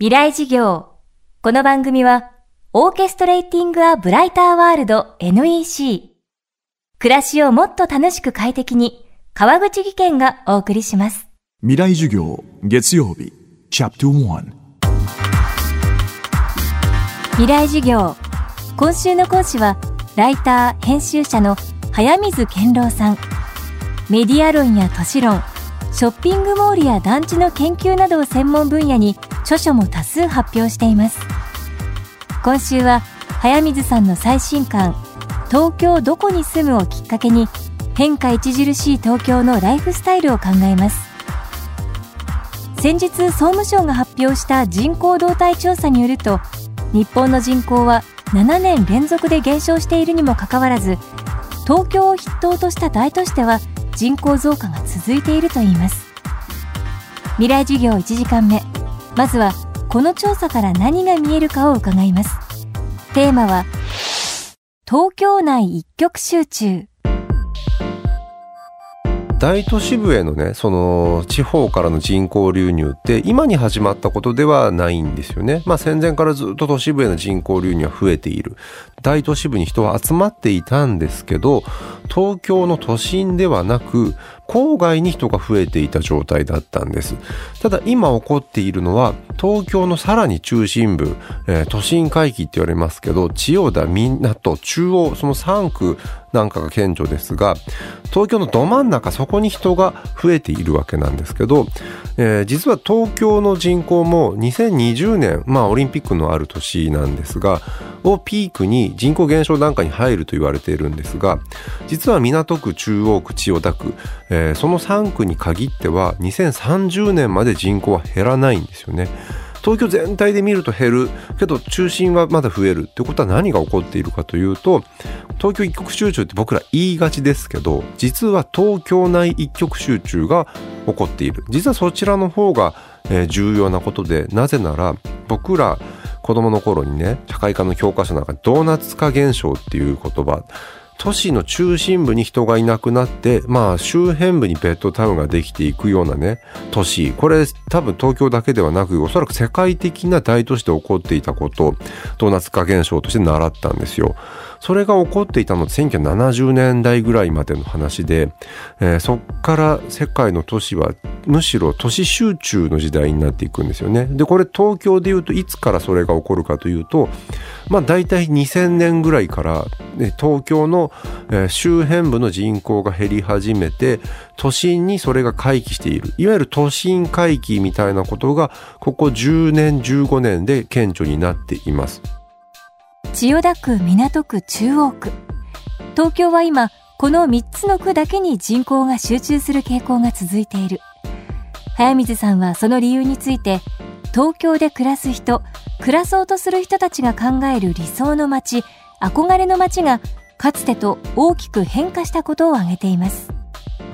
未来事業。この番組は、オーケストレーティング・ア・ブライター・ワールド NEC。暮らしをもっと楽しく快適に、川口義賢がお送りします。未来授業月曜日チャプター未来事業。今週の講師は、ライター、編集者の早水健郎さん。メディア論や都市論、ショッピングモールや団地の研究などを専門分野に著書も多数発表しています。今週は早水さんの最新刊「東京どこに住む」をきっかけに変化著しい東京のライフスタイルを考えます。先日総務省が発表した人口動態調査によると日本の人口は7年連続で減少しているにもかかわらず東京を筆頭とした大都市では人口増加が続いているといいます。未来授業1時間目。まずはこの調査から何が見えるかを伺います。テーマは東京内一極集中。大都市部へのねその地方からの人口流入って今に始まったことではないんですよね。まあ戦前からずっと都市部への人口流入は増えている。大都市部に人は集まっていたんですけど東京の都心ではなく郊外に人が増えていた状態だったんです。ただ今起こっているのは東京のさらに中心部、えー、都心回帰って言われますけど千代田港中央その3区なんかが顕著ですが東京のど真ん中そこに人が増えているわけなんですけど、えー、実は東京の人口も2020年まあオリンピックのある年なんですがをピークに人口減少段階に入ると言われているんですが実は港区中央区千代田区、えー、その3区に限っては2030年まで人口は減らないんですよね。東京全体で見ると減る。けど中心はまだ増える。ってことは何が起こっているかというと東京一極集中って僕ら言いがちですけど実は東京内一極集中が起こっている。実はそちらの方が重要なことでなぜなら僕ら子供の頃にね社会科の教科書の中にドーナツ化現象っていう言葉都市の中心部に人がいなくなってまあ周辺部にベッドタウンができていくようなね都市これ多分東京だけではなくおそらく世界的な大都市で起こっていたことドーナツ化現象として習ったんですよ。それが起こっていたのって1970年代ぐらいまでの話で、えー、そっから世界の都市はむしろ都市集中の時代になっていくんですよね。で、これ東京で言うといつからそれが起こるかというと、まあ大体2000年ぐらいから、ね、東京の、周辺部の人口が減り始めて、都心にそれが回帰している。いわゆる都心回帰みたいなことが、ここ10年、15年で顕著になっています。千代田区港区中央区。東京は今この3つの区だけに人口が集中する傾向が続いている。早水さんはその理由について東京で暮らす人暮らそうとする人たちが考える理想の街憧れの街がかつてと大きく変化したことを挙げています。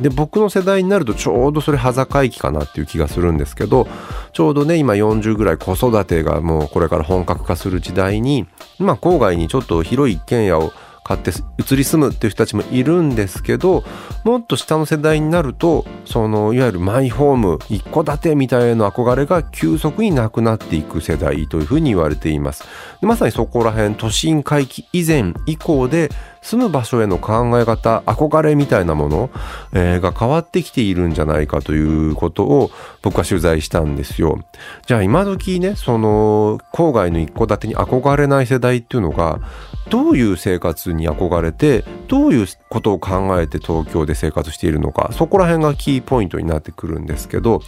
で僕の世代になるとちょうどそれ端境期かなっていう気がするんですけどちょうどね今40ぐらい子育てがもうこれから本格化する時代にまあ郊外にちょっと広い一軒家を買って移り住むっていう人たちもいるんですけどもっと下の世代になるとそのいわゆるマイホーム一戸建てみたいな憧れが急速になくなっていく世代というふうに言われています。まさにそこら辺都心回帰以前以降で住む場所への考え方憧れみたいなもの、えー、が変わってきているんじゃないかということを僕は取材したんですよ。じゃあ今時ねその郊外の一戸建てに憧れない世代っていうのがどういう生活に憧れてどういうことを考えて東京で生活しているのかそこら辺がキーポイントになってくるんですけど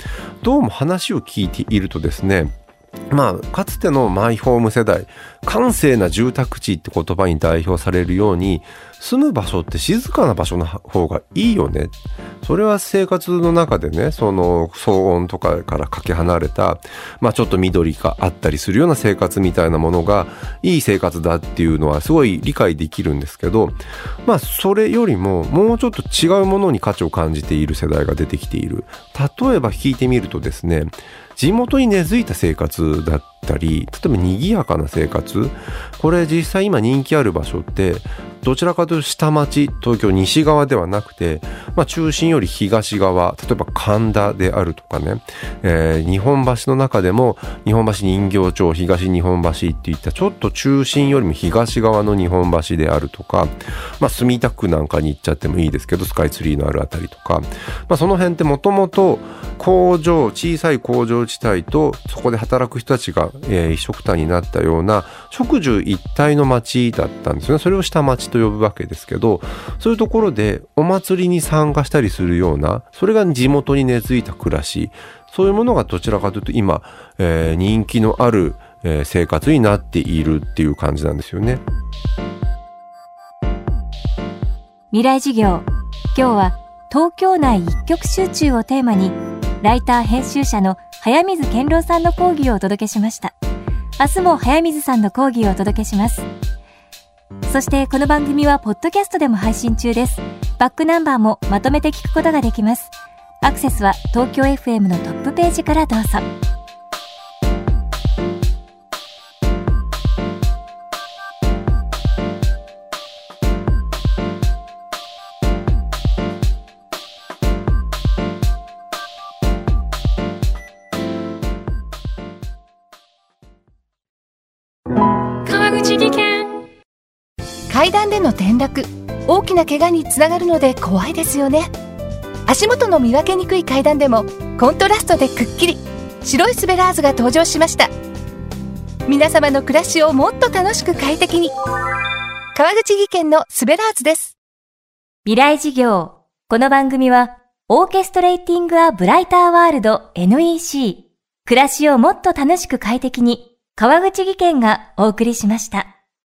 どうも話を聞いているとですねまあ、かつてのマイホーム世代、閑静な住宅地って言葉に代表されるように、住む場所って静かな場所の方がいいよね。それは生活の中でね、その騒音とかからかけ離れた、まあちょっと緑があったりするような生活みたいなものがいい生活だっていうのはすごい理解できるんですけど、まあそれよりももうちょっと違うものに価値を感じている世代が出てきている。例えば聞いてみるとですね、地元に根付いた生活だったり例えば賑やかな生活これ実際今人気ある場所ってどちらかというと下町東京西側ではなくて、まあ、中心より東側例えば神田であるとかね、えー、日本橋の中でも日本橋人形町東日本橋っていったちょっと中心よりも東側の日本橋であるとか、まあ、墨田区なんかに行っちゃってもいいですけどスカイツリーのあるあたりとか、まあ、その辺ってもともと工場小さい工場地帯とそこで働く人たちが、えー、一緒くたになったような植樹一体の町だったんですね。それを下町と呼ぶわけですけどそういうところでお祭りに参加したりするようなそれが地元に根付いた暮らし。そういうものがどちらかというと今、えー、人気のある、えー、生活になっているっていう感じなんですよね。未来事業。今日は東京内一極集中をテーマにライター編集者の早水健郎さんの講義をお届けしました。明日も早水さんの講義をお届けします。そしてこの番組はポッドキャストでも配信中です。バックナンバーもまとめて聞くことができます。アクセスは東京 FM のトップページからどうぞ。階段での転落。大きな怪我につながるので怖いですよね。足元の見分けにくい階段でもコントラストでくっきり。白いスベラーズが登場しました。皆様の暮らしをもっと楽しく快適に。川口技研のスベラーズです。未来事業。この番組はオーケストレーティング・ア・ブライター・ワールド NEC 暮らしをもっと楽しく快適に川口技研がお送りしました。